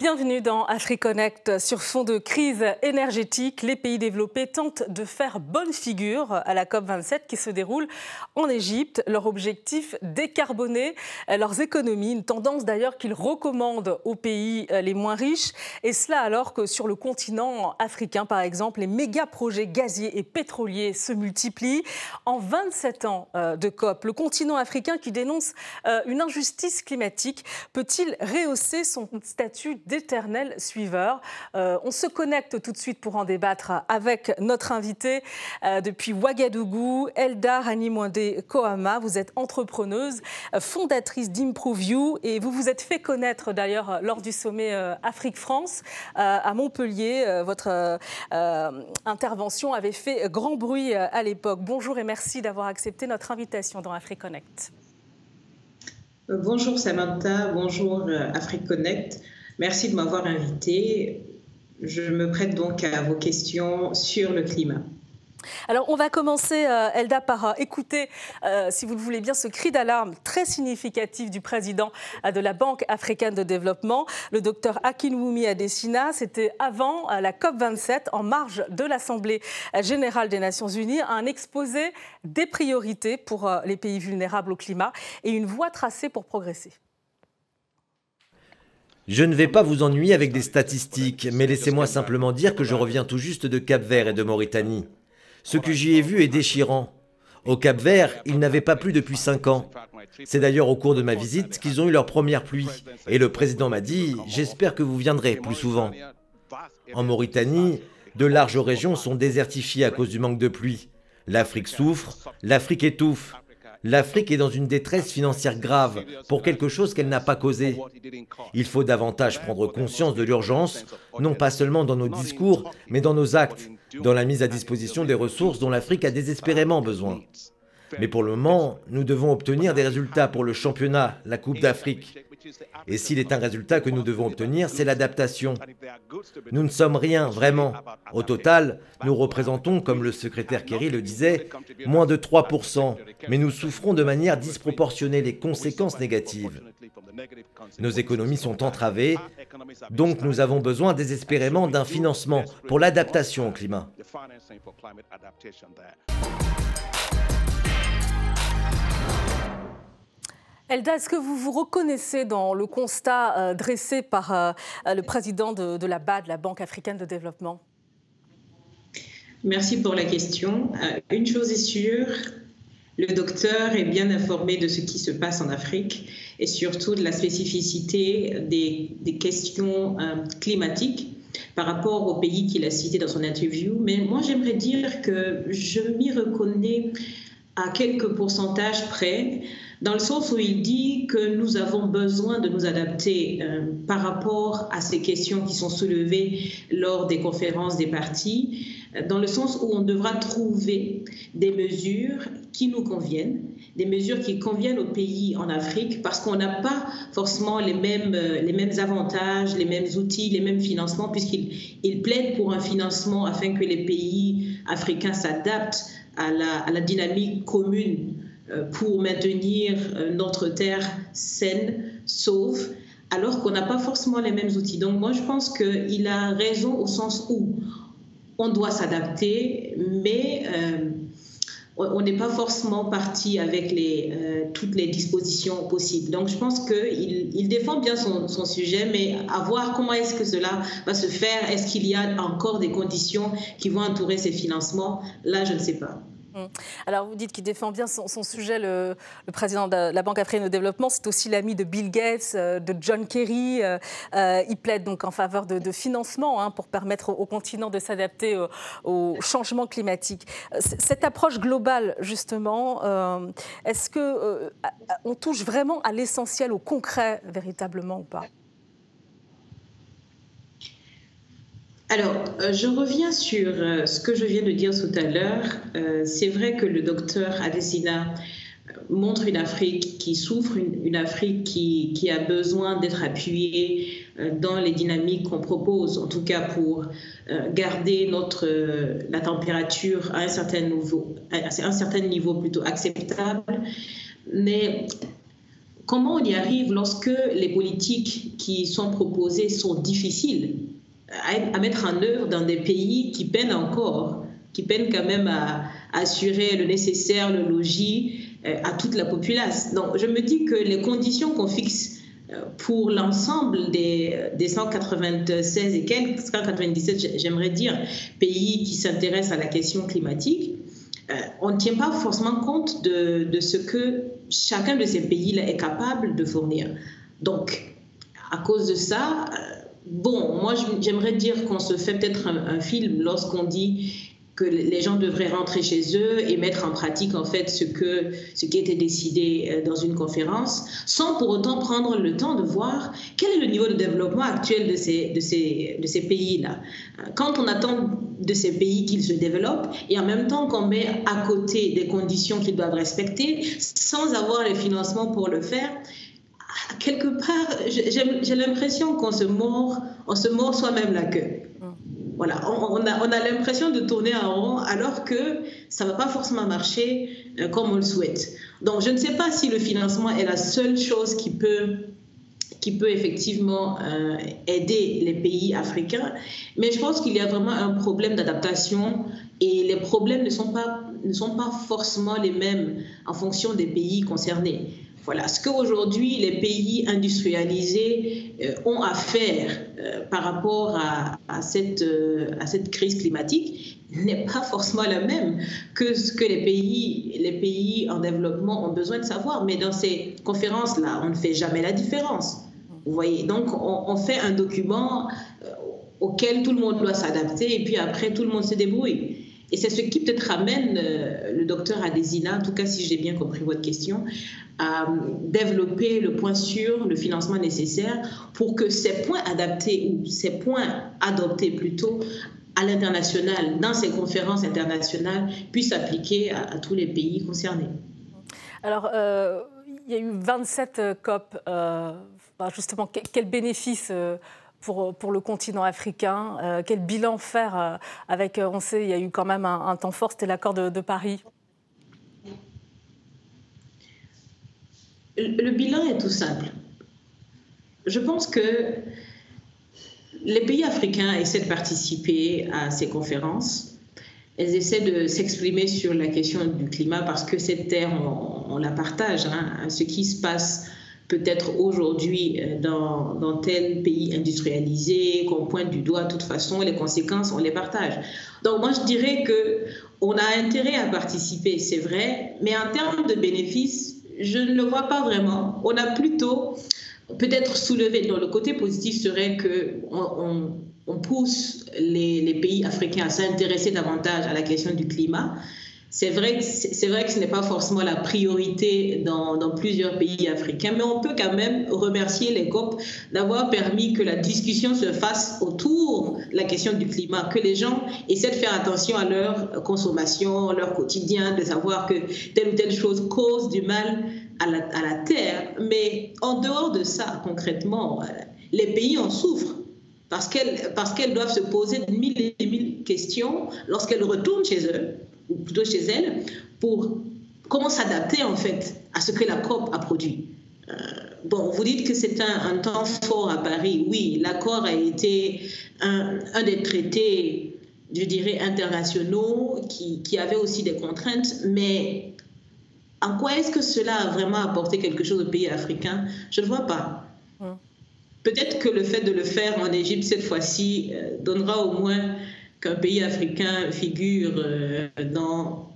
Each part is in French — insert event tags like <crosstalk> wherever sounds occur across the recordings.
Bienvenue dans AfriConnect. Sur fond de crise énergétique, les pays développés tentent de faire bonne figure à la COP27 qui se déroule en Égypte. Leur objectif, décarboner leurs économies, une tendance d'ailleurs qu'ils recommandent aux pays les moins riches. Et cela alors que sur le continent africain, par exemple, les méga projets gaziers et pétroliers se multiplient. En 27 ans euh, de COP, le continent africain qui dénonce euh, une injustice climatique peut-il rehausser son statut d'éternel suiveur. Euh, on se connecte tout de suite pour en débattre avec notre invitée euh, depuis Ouagadougou, Elda Ranimwande Kohama. Vous êtes entrepreneuse, euh, fondatrice d'Improve You et vous vous êtes fait connaître d'ailleurs lors du sommet Afrique-France à Montpellier. Votre intervention avait fait grand bruit à l'époque. Bonjour et merci d'avoir accepté notre invitation dans AfriConnect. Bonjour Samantha, bonjour AfriConnect. Merci de m'avoir invité. Je me prête donc à vos questions sur le climat. Alors, on va commencer, euh, Elda, par euh, écouter, euh, si vous le voulez bien, ce cri d'alarme très significatif du président de la Banque africaine de développement, le docteur Akinwumi Adesina. C'était avant la COP27, en marge de l'Assemblée générale des Nations unies, un exposé des priorités pour les pays vulnérables au climat et une voie tracée pour progresser. Je ne vais pas vous ennuyer avec des statistiques, mais laissez-moi simplement dire que je reviens tout juste de Cap-Vert et de Mauritanie. Ce que j'y ai vu est déchirant. Au Cap-Vert, ils n'avaient pas plu depuis cinq ans. C'est d'ailleurs au cours de ma visite qu'ils ont eu leur première pluie. Et le président m'a dit J'espère que vous viendrez plus souvent. En Mauritanie, de larges régions sont désertifiées à cause du manque de pluie. L'Afrique souffre, l'Afrique étouffe. L'Afrique est dans une détresse financière grave pour quelque chose qu'elle n'a pas causé. Il faut davantage prendre conscience de l'urgence, non pas seulement dans nos discours, mais dans nos actes, dans la mise à disposition des ressources dont l'Afrique a désespérément besoin. Mais pour le moment, nous devons obtenir des résultats pour le championnat, la Coupe d'Afrique. Et s'il est un résultat que nous devons obtenir, c'est l'adaptation. Nous ne sommes rien, vraiment. Au total, nous représentons, comme le secrétaire Kerry le disait, moins de 3%, mais nous souffrons de manière disproportionnée les conséquences négatives. Nos économies sont entravées, donc nous avons besoin désespérément d'un financement pour l'adaptation au climat. Elda, est-ce que vous vous reconnaissez dans le constat euh, dressé par euh, le président de, la BAD, la Banque africaine de développement? Merci pour la question. Euh, une chose est sûre, le docteur est bien informé de ce qui se passe en Afrique et surtout de la spécificité des, questions climatiques par rapport au pays qu'il a cité dans son interview. Mais moi, j'aimerais dire que je m'y reconnais à quelques pourcentages près dans le sens où il dit que nous avons besoin de nous adapter euh, par rapport à ces questions qui sont soulevées lors des conférences des partis, euh, dans le sens où on devra trouver des mesures qui nous conviennent, des mesures qui conviennent aux pays en Afrique, parce qu'on n'a pas forcément les mêmes, euh, les mêmes avantages, les mêmes outils, les mêmes financements, puisqu'il plaide pour un financement afin que les pays africains s'adaptent à la, à la dynamique commune euh, pour maintenir euh, notre terre saine, sauve, alors qu'on n'a pas forcément les mêmes outils. Donc moi, je pense qu'il a raison au sens où on doit s'adapter, mais on n'est pas forcément parti avec les, toutes les dispositions possibles. Donc je pense qu'il il défend bien son, son, sujet, mais à voir comment est-ce que cela va se faire. Est-ce qu'il y a encore des conditions qui vont entourer ces financements? Là, je ne sais pas. Hum. Alors, vous dites qu'il défend bien son, sujet, le, président de la Banque africaine de développement. C'est aussi l'ami de Bill Gates, euh, de John Kerry. Euh, euh, il plaide donc en faveur de, financement hein, pour permettre au, continent de s'adapter au, changement climatique. Cette approche globale, justement, est-ce que on touche vraiment à l'essentiel, au concret, véritablement ou pas? Alors, euh, je reviens sur euh, ce que je viens de dire tout à l'heure. Euh, c'est vrai que le docteur Adesina montre une Afrique qui souffre, une, Afrique qui, qui, a besoin d'être appuyée dans les dynamiques qu'on propose, en tout cas pour garder notre, la température à un certain niveau, à un certain niveau plutôt acceptable. Mais comment on y arrive lorsque les politiques qui sont proposées sont difficiles? À, mettre en œuvre dans des pays qui peinent encore, qui peinent quand même à, assurer le nécessaire, le logis euh, à toute la population. Donc je me dis que les conditions qu'on fixe euh, pour l'ensemble des, des 196 et quelques, 197, j'aimerais dire, pays qui s'intéressent à la question climatique, euh, on ne tient pas forcément compte de ce que chacun de ces pays-là est capable de fournir. Donc, à cause de ça, bon, moi j'aimerais dire qu'on se fait peut-être un, film lorsqu'on dit que les gens devraient rentrer chez eux et mettre en pratique en fait ce, qui était décidé euh, dans une conférence, sans pour autant prendre le temps de voir quel est le niveau de développement actuel de ces, de ces, de ces pays-là. Quand on attend de ces pays qu'ils se développent et en même temps qu'on met à côté des conditions qu'ils doivent respecter sans avoir les financements pour le faire, quelque part, j'ai l'impression qu'on se mord, on se mord soi-même la queue. Voilà, on, a, on a l'impression de tourner en rond alors que ça ne va pas forcément marcher euh, comme on le souhaite. Donc, je ne sais pas si le financement est la seule chose qui peut qui peut effectivement euh, aider les pays africains, mais je pense qu'il y a vraiment un problème d'adaptation et les problèmes ne sont pas ne sont pas forcément les mêmes en fonction des pays concernés. Voilà, ce qu'aujourd'hui les pays industrialisés euh, ont à faire euh, par rapport à, cette, euh, à cette crise climatique n'est pas forcément la même que ce que les pays, les pays en développement ont besoin de savoir. Mais dans ces conférences-là, on ne fait jamais la différence. Vous voyez, donc on, fait un document auquel tout le monde doit s'adapter et puis après tout le monde se débrouille. Et c'est ce qui peut-être amène le docteur Adesina, en tout cas si j'ai bien compris votre question, à développer le point sûr, le financement nécessaire pour que ces points adaptés ou ces points adoptés plutôt à l'international, dans ces conférences internationales, puissent s'appliquer à, tous les pays concernés. Alors, euh, il y a eu 27 euh, COP. Euh, justement, quel bénéfice pour, le continent africain Quel bilan faire avec, on sait, il y a eu quand même un, temps fort, c'était l'accord de Paris le bilan est tout simple. Je pense que les pays africains essaient de participer à ces conférences. Elles essaient de s'exprimer sur la question du climat parce que cette terre, on, la partage. Hein. Ce qui se passe peut-être aujourd'hui euh, dans, tel pays industrialisé, qu'on pointe du doigt, de toute façon, les conséquences, on les partage. Donc moi, je dirais que on a intérêt à participer, c'est vrai, mais en termes de bénéfices, je ne le vois pas vraiment. On a plutôt peut-être soulevé, dans le côté positif serait que on, pousse les, pays africains à s'intéresser davantage à la question du climat. C'est vrai, c'est vrai que ce n'est pas forcément la priorité dans, plusieurs pays africains, mais on peut quand même remercier les COP d'avoir permis que la discussion se fasse autour de la question du climat, que les gens essaient de faire attention à leur consommation, leur quotidien, de savoir que telle ou telle chose cause du mal à la, à la terre. Mais en dehors de ça, concrètement, les pays en souffrent parce qu'elles parce qu'elles doivent se poser mille et mille questions lorsqu'elles retournent chez eux ou plutôt chez elle, pour comment s'adapter en fait à ce que la COP a produit. Euh, bon, vous dites que c'est un, temps fort à Paris. Oui, l'accord a été un, un, des traités, je dirais, internationaux qui, qui avait aussi des contraintes, mais en quoi est-ce que cela a vraiment apporté quelque chose aux pays africains? Je ne vois pas. Peut-être que le fait de le faire en Égypte cette fois-ci euh, donnera au moins qu'un pays africain figure euh, dans,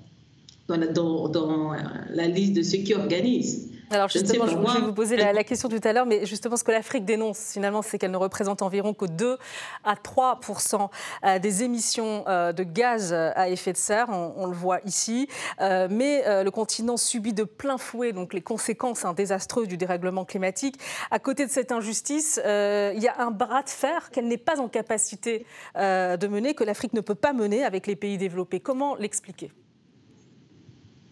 la liste de ceux qui organisent. Alors justement, je, vais vous poser la, question tout à l'heure, mais justement ce que l'Afrique dénonce finalement, c'est qu'elle ne représente environ que 2 à 3% euh, des émissions euh, de gaz à effet de serre, on, le voit ici, mais le continent subit de plein fouet donc les conséquences hein, désastreuses du dérèglement climatique. À côté de cette injustice, il y a un bras de fer qu'elle n'est pas en capacité de mener, que l'Afrique ne peut pas mener avec les pays développés. Comment l'expliquer?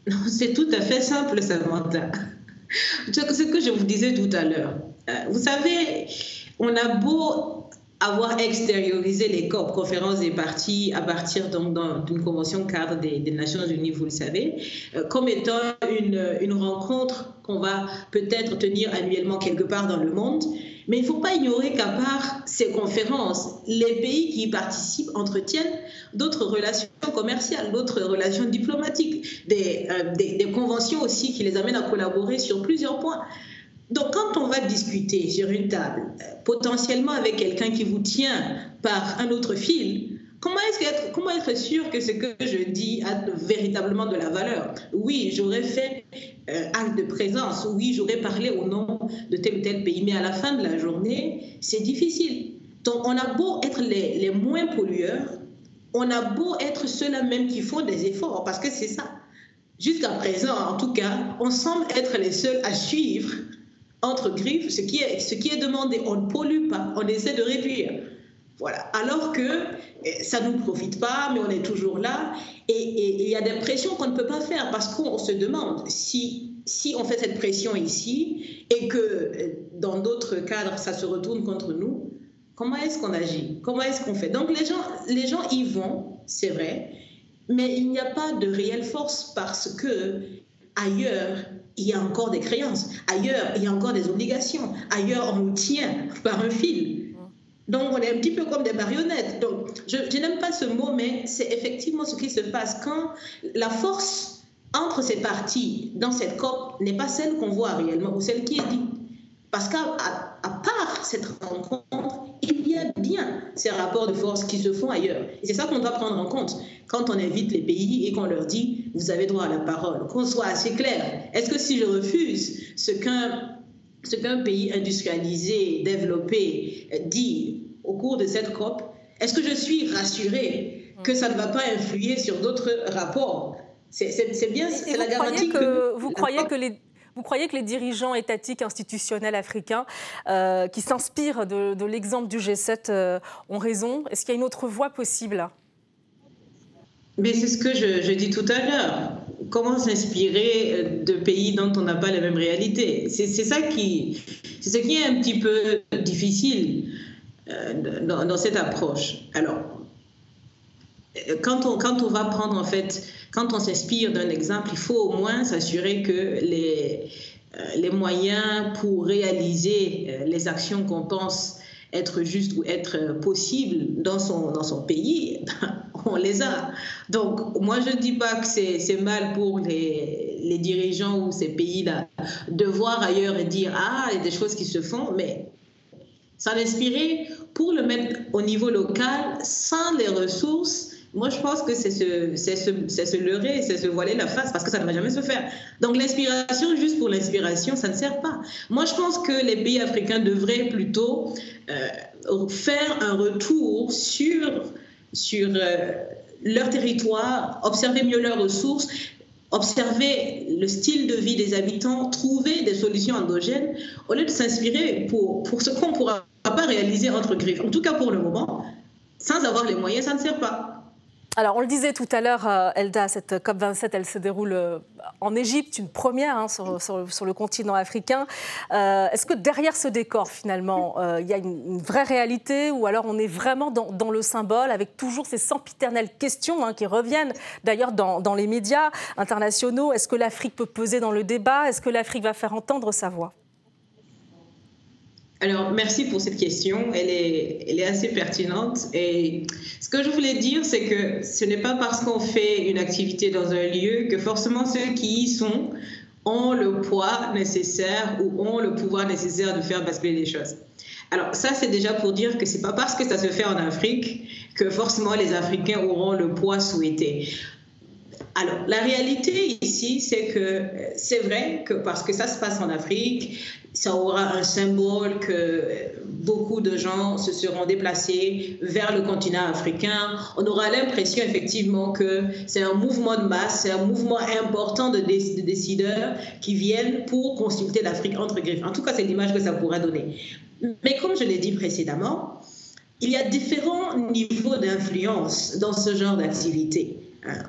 <laughs> C'est tout à fait simple, Samantha. <laughs> Ce que je vous disais tout à l'heure. Euh, vous savez, on a beau avoir extériorisé les COP, conférences des partis, à partir d'une convention cadre des, Nations Unies, vous le savez, euh, comme étant une, une rencontre qu'on va peut-être tenir annuellement quelque part dans le monde. Mais il ne faut pas ignorer qu'à part ces conférences, les pays qui y participent entretiennent d'autres relations commerciales, d'autres relations diplomatiques, des, euh, conventions aussi qui les amènent à collaborer sur plusieurs points. Donc quand on va discuter sur une table, euh, potentiellement avec quelqu'un qui vous tient par un autre fil, Comment, être, comment être sûr que ce que je dis a véritablement de la valeur? Oui, j'aurais fait euh, acte de présence, oui, j'aurais parlé au nom de tel ou tel pays, mais à la fin de la journée, c'est difficile. Donc, on a beau être les, les moins pollueurs, on a beau être ceux-là même qui font des efforts, parce que c'est ça. Jusqu'à présent, en tout cas, on semble être les seuls à suivre entre griffes ce qui est, ce qui est demandé. On ne pollue pas, on essaie de réduire. Alors que eh, ça ne nous profite pas, mais on est toujours là. Et il y a des pressions qu'on ne peut pas faire parce qu'on se demande si, si on fait cette pression ici et que eh, dans d'autres cadres, ça se retourne contre nous, comment est-ce qu'on agit? Comment est-ce qu'on fait? Donc les gens, les gens y vont, c'est vrai, mais il n'y a pas de réelle force parce que ailleurs, il y a encore des créances. Ailleurs, il y a encore des obligations. Ailleurs, on nous tient par un fil. Donc, on est un petit peu comme des marionnettes. Donc, je, n'aime pas ce mot, mais c'est effectivement ce qui se passe quand la force entre ces parties dans cette COP n'est pas celle qu'on voit réellement ou celle qui est dite. Parce qu'à part cette rencontre, il y a bien ces rapports de force qui se font ailleurs. C'est ça qu'on doit prendre en compte quand on invite les pays et qu'on leur dit, vous avez droit à la parole, qu'on soit assez clair. Est-ce que si je refuse ce qu'un ce qu'un pays industrialisé, développé dit au cours de cette COP, est-ce que je suis rassurée que ça ne va pas influer sur d'autres rapports? C'est bien, c'est la garantie que, Vous croyez que les... Vous croyez que les dirigeants étatiques institutionnels africains euh, qui s'inspirent de, l'exemple du G7 euh, ont raison? Est-ce qu'il y a une autre voie possible? Mais c'est ce que je, je, dis tout à l'heure comment s'inspirer euh, de pays dont on n'a pas la même réalité C'est ça qui, c'est ce qui est un petit peu difficile euh, dans, cette approche. Alors, euh, quand on, quand on va prendre en fait, quand on s'inspire d'un exemple, il faut au moins s'assurer que les, les moyens pour réaliser les actions qu'on pense être justes ou être possibles dans son, dans son pays, <laughs> on les a. Donc, moi, je ne dis pas que c'est mal pour les, les, dirigeants ou ces pays-là de voir ailleurs et dire Ah, il y a des choses qui se font, mais s'en inspirer pour le mettre au niveau local sans les ressources. Moi, je pense que c'est se, se, se leurrer, c'est se voiler la face parce que ça ne va jamais se faire. Donc, l'inspiration, juste pour l'inspiration, ça ne sert pas. Moi, je pense que les pays africains devraient plutôt euh, faire un retour sur sur euh, leur territoire, observer mieux leurs ressources, observer le style de vie des habitants, trouver des solutions endogènes, au lieu de s'inspirer pour, pour ce qu'on ne pourra pas réaliser entre griffes. En tout cas pour le moment, sans avoir les moyens, ça ne sert pas. Alors, on le disait tout à l'heure, euh, Elda, cette COP27, elle se déroule euh, en Égypte, une première hein, sur, le continent africain. Euh, est-ce que derrière ce décor, finalement, il y a une, vraie réalité ou alors on est vraiment dans, le symbole avec toujours ces sempiternelles questions hein, qui reviennent d'ailleurs dans, dans les médias internationaux? Est-ce que l'Afrique peut peser dans le débat? Est-ce que l'Afrique va faire entendre sa voix? Alors, merci pour cette question. Elle est, elle est assez pertinente. Et ce que je voulais dire, c'est que ce n'est pas parce qu'on fait une activité dans un lieu que forcément ceux qui y sont ont le poids nécessaire ou ont le pouvoir nécessaire de faire basculer les choses. Alors ça, c'est déjà pour dire que c'est pas parce que ça se fait en Afrique que forcément les Africains auront le poids souhaité. Alors, la réalité ici, c'est que c'est vrai que parce que ça se passe en Afrique, ça aura un symbole que beaucoup de gens se seront déplacés vers le continent africain. On aura l'impression effectivement que c'est un mouvement de masse, c'est un mouvement important de, décideurs qui viennent pour consulter l'Afrique entre griffes. En tout cas, c'est l'image que ça pourra donner. Mais comme je l'ai dit précédemment, il y a différents niveaux d'influence dans ce genre d'activité.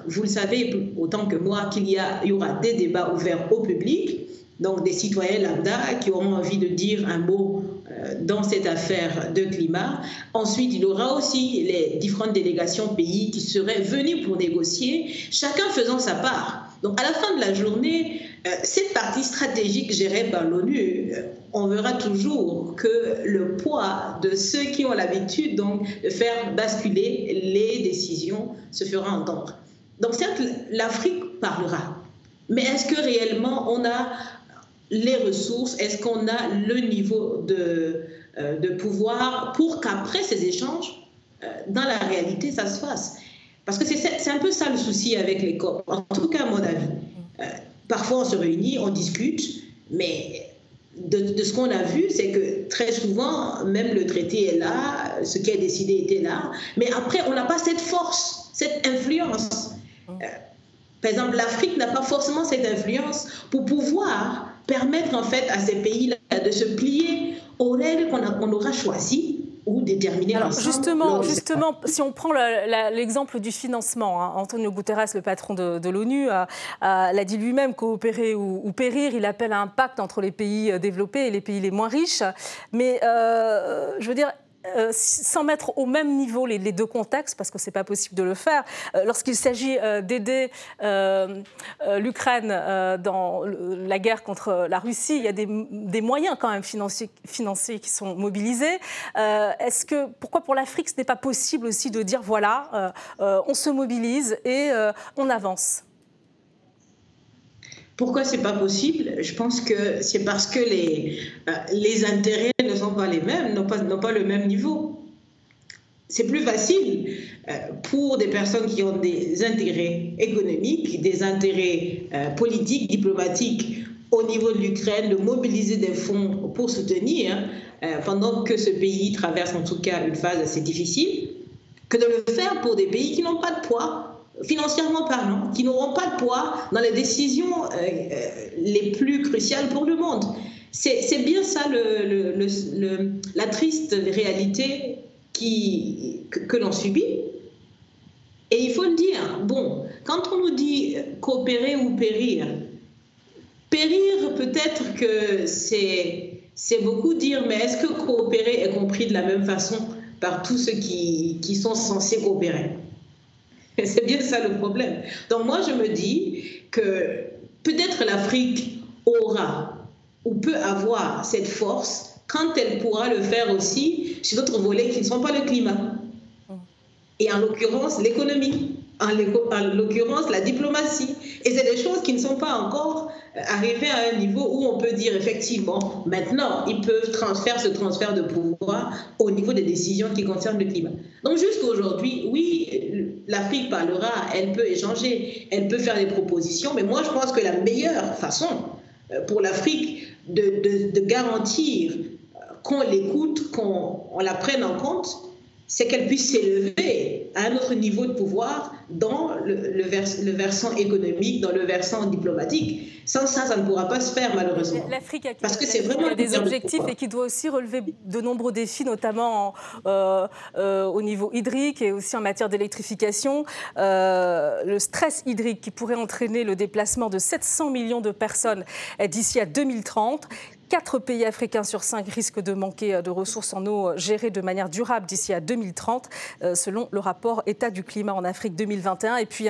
Vous le savez autant que moi qu'il y, aura des débats ouverts au public, donc des citoyens lambda qui auront envie de dire un mot euh, dans cette affaire de climat. Ensuite, il y aura aussi les différentes délégations pays qui seraient venues pour négocier, chacun faisant sa part. Donc à la fin de la journée, euh, cette partie stratégique gérée par l'ONU, euh, on verra toujours que le poids de ceux qui ont l'habitude de faire basculer les décisions se fera entendre. Donc certes, l'Afrique parlera, mais est-ce que réellement on a les ressources? Est-ce qu'on a le niveau de, euh, de pouvoir pour qu'après ces échanges, euh, dans la réalité, ça se fasse? Parce que c'est un peu ça le souci avec les COP, en tout cas à mon avis. Euh, parfois, on se réunit, on discute, mais de, de ce qu'on a vu, c'est que très souvent, même le traité est là, ce qui est décidé était là, mais après, on n'a pas cette force, cette influence. Par exemple, l'Afrique n'a pas forcément cette influence pour pouvoir permettre en fait à ces pays-là de se plier aux règles qu'on aura choisies ou déterminer Alors justement, justement, si on prend l'exemple du financement, hein, Antonio Guterres, le patron de, l'ONU, l'a dit lui-même, coopérer ou, périr, il appelle à un pacte entre les pays développés et les pays les moins riches. Mais euh, je veux dire, euh, sans mettre au même niveau les, deux contextes, parce que ce n'est pas possible de le faire, euh, lorsqu'il s'agit euh, d'aider l'Ukraine dans la guerre contre la Russie, il y a des, moyens quand même financiers, qui sont mobilisés. Est-ce que, pourquoi pour l'Afrique, ce n'est pas possible aussi de dire, voilà, on se mobilise et on avance? Pourquoi c'est pas possible? Je pense que c'est parce que les, euh, les intérêts ne sont pas les mêmes, n'ont pas, pas le même niveau. C'est plus facile euh, pour des personnes qui ont des intérêts économiques, des intérêts euh, politiques, diplomatiques au niveau de l'Ukraine, de mobiliser des fonds pour soutenir, pendant que ce pays traverse en tout cas une phase assez difficile, que de le faire pour des pays qui n'ont pas de poids financièrement parlant, qui n'auront pas de poids dans les décisions euh, euh, les plus cruciales pour le monde. C'est bien ça la triste réalité que, l'on subit. Et il faut le dire, bon, quand on nous dit coopérer ou périr, périr peut-être que c'est beaucoup dire, mais est-ce que coopérer est compris de la même façon par tous ceux qui sont censés coopérer <laughs> C'est bien ça le problème. Donc moi, je me dis que peut-être l'Afrique aura ou peut avoir cette force quand elle pourra le faire aussi sur d'autres volets qui ne sont pas le climat. Et en l'occurrence, l'économie, en l'occurrence, la diplomatie. Et c'est des choses qui ne sont pas encore arrivées à un niveau où on peut dire effectivement, maintenant, ils peuvent faire ce transfert de pouvoir au niveau des décisions qui concernent le climat. Donc jusqu'à aujourd'hui, oui, l'Afrique parlera, elle peut échanger, elle peut faire des propositions, mais moi je pense que la meilleure façon euh, pour l'Afrique de, garantir qu'on l'écoute, qu'on la prenne en compte, c'est qu'elle puisse s'élever à un autre niveau de pouvoir dans le, le, versant économique, dans le versant diplomatique. Sans ça, ça ne pourra pas se faire malheureusement. L'Afrique a, Parce que c'est vraiment des objectifs et qui doit aussi relever de nombreux défis, notamment euh, euh, au niveau hydrique et aussi en matière d'électrification. Euh, le stress hydrique qui pourrait entraîner le déplacement de 700 millions de personnes d'ici à 2030. 4 pays africains sur 5 risquent de manquer de ressources en eau gérées de manière durable d'ici à 2030, selon le rapport État du climat en Afrique 2021. Et puis,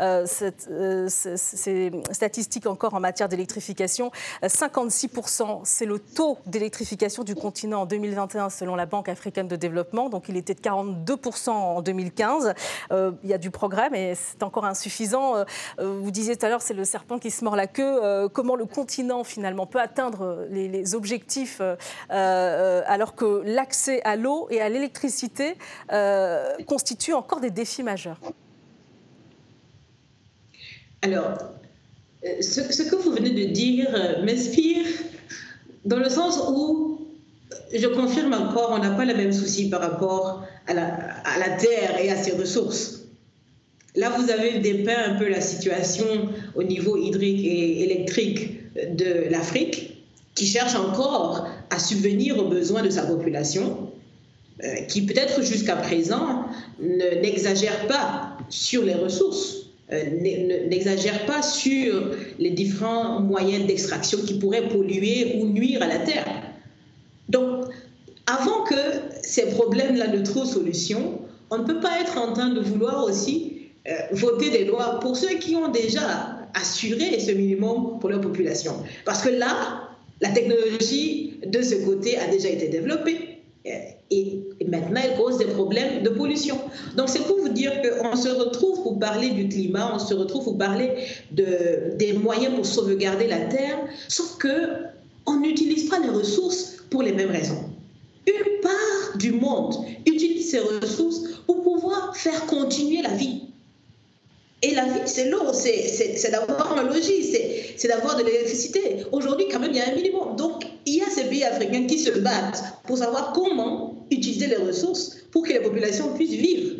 euh, ces statistiques encore en matière d'électrification, 56%, c'est le taux d'électrification du continent en 2021 selon la Banque africaine de développement. Donc, il était de 42% en 2015. il y a du progrès, mais c'est encore insuffisant. vous disiez tout à l'heure, c'est le serpent qui se mord la queue. comment le continent, finalement, peut atteindre les les, objectifs, euh, euh, alors que l'accès à l'eau et à l'électricité euh, constitue encore des défis majeurs Alors, ce, que vous venez de dire m'inspire dans le sens où je confirme encore, on n'a pas le même souci par rapport à la, à la, terre et à ses ressources. Là, vous avez dépeint un peu la situation au niveau hydrique et électrique de l'Afrique qui cherche encore à subvenir aux besoins de sa population, euh, qui peut-être jusqu'à présent n'exagère pas sur les ressources. n'exagère pas sur les différents moyens d'extraction qui pourraient polluer ou nuire à la Terre. Donc, avant que ces problèmes-là ne trouvent solution, on ne peut pas être en train de vouloir aussi voter des lois pour ceux qui ont déjà assuré ce minimum pour leur population. Parce que là, la technologie de ce côté a déjà été développée et, maintenant elle cause des problèmes de pollution. Donc c'est pour vous dire qu'on se retrouve pour parler du climat, on se retrouve pour parler de, des moyens pour sauvegarder la Terre, sauf que on n'utilise pas les ressources pour les mêmes raisons. Une part du monde utilise ces ressources pour pouvoir faire continuer la vie. Et la vie, c'est l'eau, c'est d'avoir un logis, c'est d'avoir de l'électricité. Aujourd'hui, quand même, il y a un minimum. Donc, il y a ces pays africains qui se battent pour savoir comment utiliser les ressources pour que les populations puissent vivre.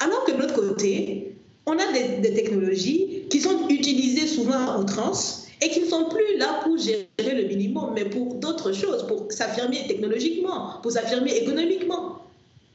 Alors que de l'autre côté, on a des, des, technologies qui sont utilisées souvent à outrance et qui ne sont plus là pour gérer le minimum, mais pour d'autres choses, pour s'affirmer technologiquement, pour s'affirmer économiquement.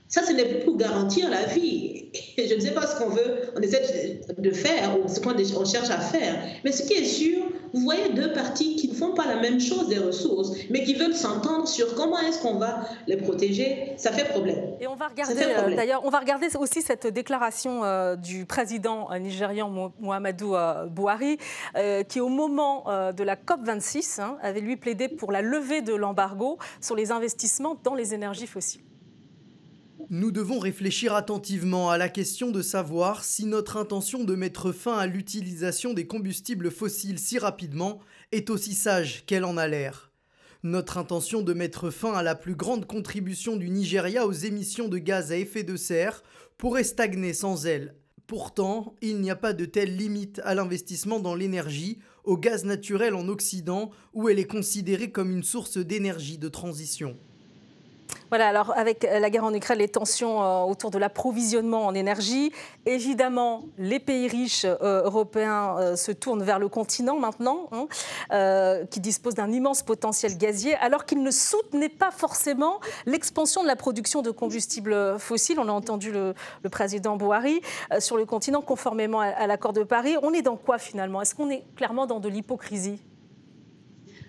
Ça, ce n'est plus pour garantir la vie. je ne sais pas ce qu'on veut, on essaie de faire ou ce qu'on cherche à faire. Mais ce qui est sûr, vous voyez deux parties qui ne font pas la même chose des ressources, mais qui veulent s'entendre sur comment est-ce qu'on va les protéger. Ça fait problème. Et on va regarder, euh, d'ailleurs, on va regarder aussi cette déclaration euh, du président euh, nigérian Mohamedou Bouhari, qui au moment de la COP 26 hein, avait lui plaidé pour la levée de l'embargo sur les investissements dans les énergies fossiles. Nous devons réfléchir attentivement à la question de savoir si notre intention de mettre fin à l'utilisation des combustibles fossiles si rapidement est aussi sage qu'elle en a l'air. Notre intention de mettre fin à la plus grande contribution du Nigeria aux émissions de gaz à effet de serre pourrait stagner sans elle. Pourtant, il n'y a pas de telle limite à l'investissement dans l'énergie, au gaz naturel en Occident, où elle est considérée comme une source d'énergie de transition. Voilà, alors avec euh, la guerre en Ukraine, les tensions euh, autour de l'approvisionnement en énergie, évidemment, les pays riches euh, européens se tournent vers le continent maintenant, hein, qui dispose d'un immense potentiel gazier, alors qu'ils ne soutenaient pas forcément l'expansion de la production de combustibles fossiles. On a entendu le, président Bouhari sur le continent, conformément à l'accord de Paris. On est dans quoi finalement? Est-ce qu'on est clairement dans de l'hypocrisie?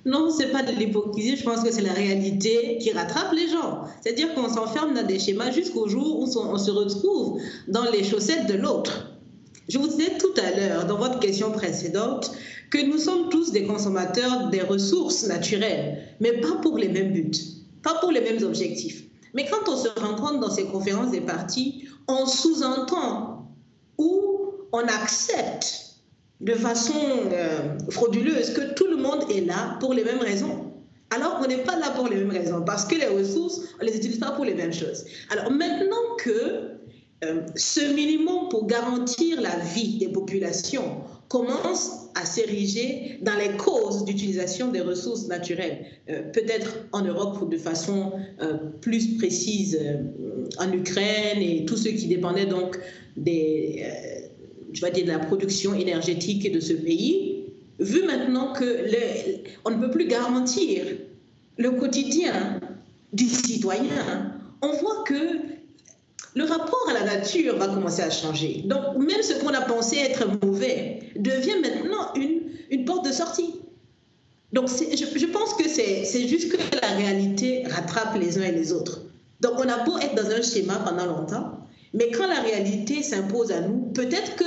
Non, ce n'est pas de l'hypocrisie, je pense que c'est la réalité qui rattrape les gens. C'est-à-dire qu'on s'enferme dans des schémas jusqu'au jour où on se retrouve dans les chaussettes de l'autre. Je vous disais tout à l'heure, dans votre question précédente, que nous sommes tous des consommateurs des ressources naturelles, mais pas pour les mêmes buts, pas pour les mêmes objectifs. Mais quand on se rencontre dans ces conférences des partis, on sous-entend ou on accepte de façon euh, frauduleuse que tout le monde est là pour les mêmes raisons. Alors qu'on n'est pas là pour les mêmes raisons, parce que les ressources, on ne les utilise pas pour les mêmes choses. Alors maintenant que euh, ce minimum pour garantir la vie des populations commence à s'ériger dans les causes d'utilisation des ressources naturelles, euh, peut-être en Europe de façon plus précise en Ukraine et tous ceux qui dépendaient donc des je vais dire, de la production énergétique de ce pays, vu maintenant que on ne peut plus garantir le quotidien du citoyen, on voit que le rapport à la nature va commencer à changer. Donc, même ce qu'on a pensé être mauvais devient maintenant une, une porte de sortie. Donc, je, je, pense que c'est juste que la réalité rattrape les uns et les autres. Donc, on a beau être dans un schéma pendant longtemps, mais quand la réalité s'impose à nous, peut-être que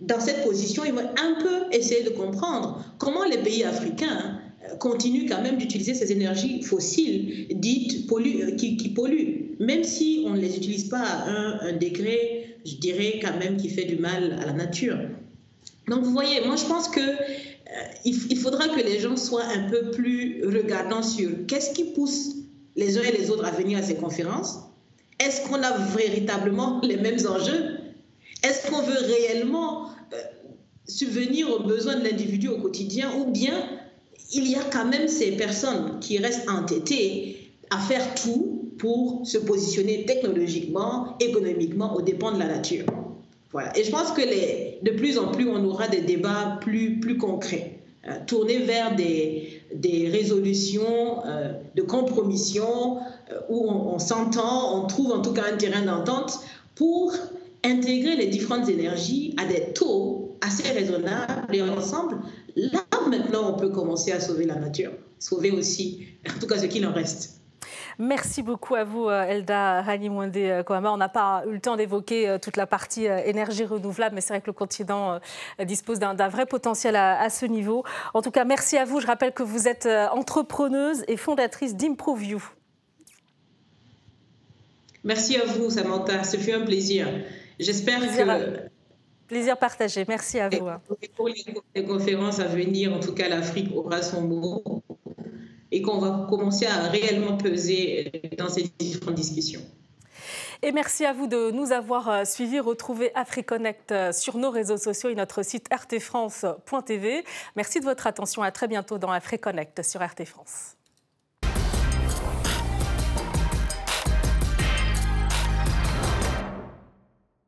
dans cette position, ils vont un peu essayer de comprendre comment les pays africains euh, continuent quand même d'utiliser ces énergies fossiles dites euh, qui, polluent, même si on ne les utilise pas à un, degré, je dirais quand même, qui fait du mal à la nature. Donc vous voyez, moi je pense que euh, il, faudra que les gens soient un peu plus regardants sur qu'est-ce qui pousse les uns et les autres à venir à ces conférences. Est-ce qu'on a véritablement les mêmes enjeux Est-ce qu'on veut réellement subvenir aux besoins de l'individu au quotidien ou bien il y a quand même ces personnes qui restent entêtées à faire tout pour se positionner technologiquement, économiquement aux dépens de la nature? Voilà. Et je pense que de plus en plus, on aura des débats plus, plus concrets, euh, tournés vers des, des résolutions euh, de compromission euh, où on s'entend, on trouve en tout cas un terrain d'entente pour intégrer les différentes énergies à des taux assez raisonnables et ensemble, là maintenant on peut commencer à sauver la nature, sauver aussi, en tout cas ce qu'il en reste. Merci beaucoup à vous, euh, Elda Hanimwende euh, Kohama. On n'a pas eu le temps d'évoquer euh, toute la partie énergie renouvelable, mais c'est vrai que le continent dispose d'un vrai potentiel à, ce niveau. En tout cas, merci à vous. Je rappelle que vous êtes entrepreneuse et fondatrice d'ImproveU. Merci à vous, Samantha. Ce fut un plaisir. J'espère que. Plaisir partagé. Merci à vous. Hein. Pour les conférences à venir, en tout cas, l'Afrique aura son mot et qu'on va commencer à réellement peser dans ces différentes discussions. Et merci à vous de nous avoir euh, suivis. Retrouvez AfriConnect euh, sur nos réseaux sociaux et notre site rtfrance.tv. Merci de votre attention. À très bientôt dans AfriConnect sur RT France.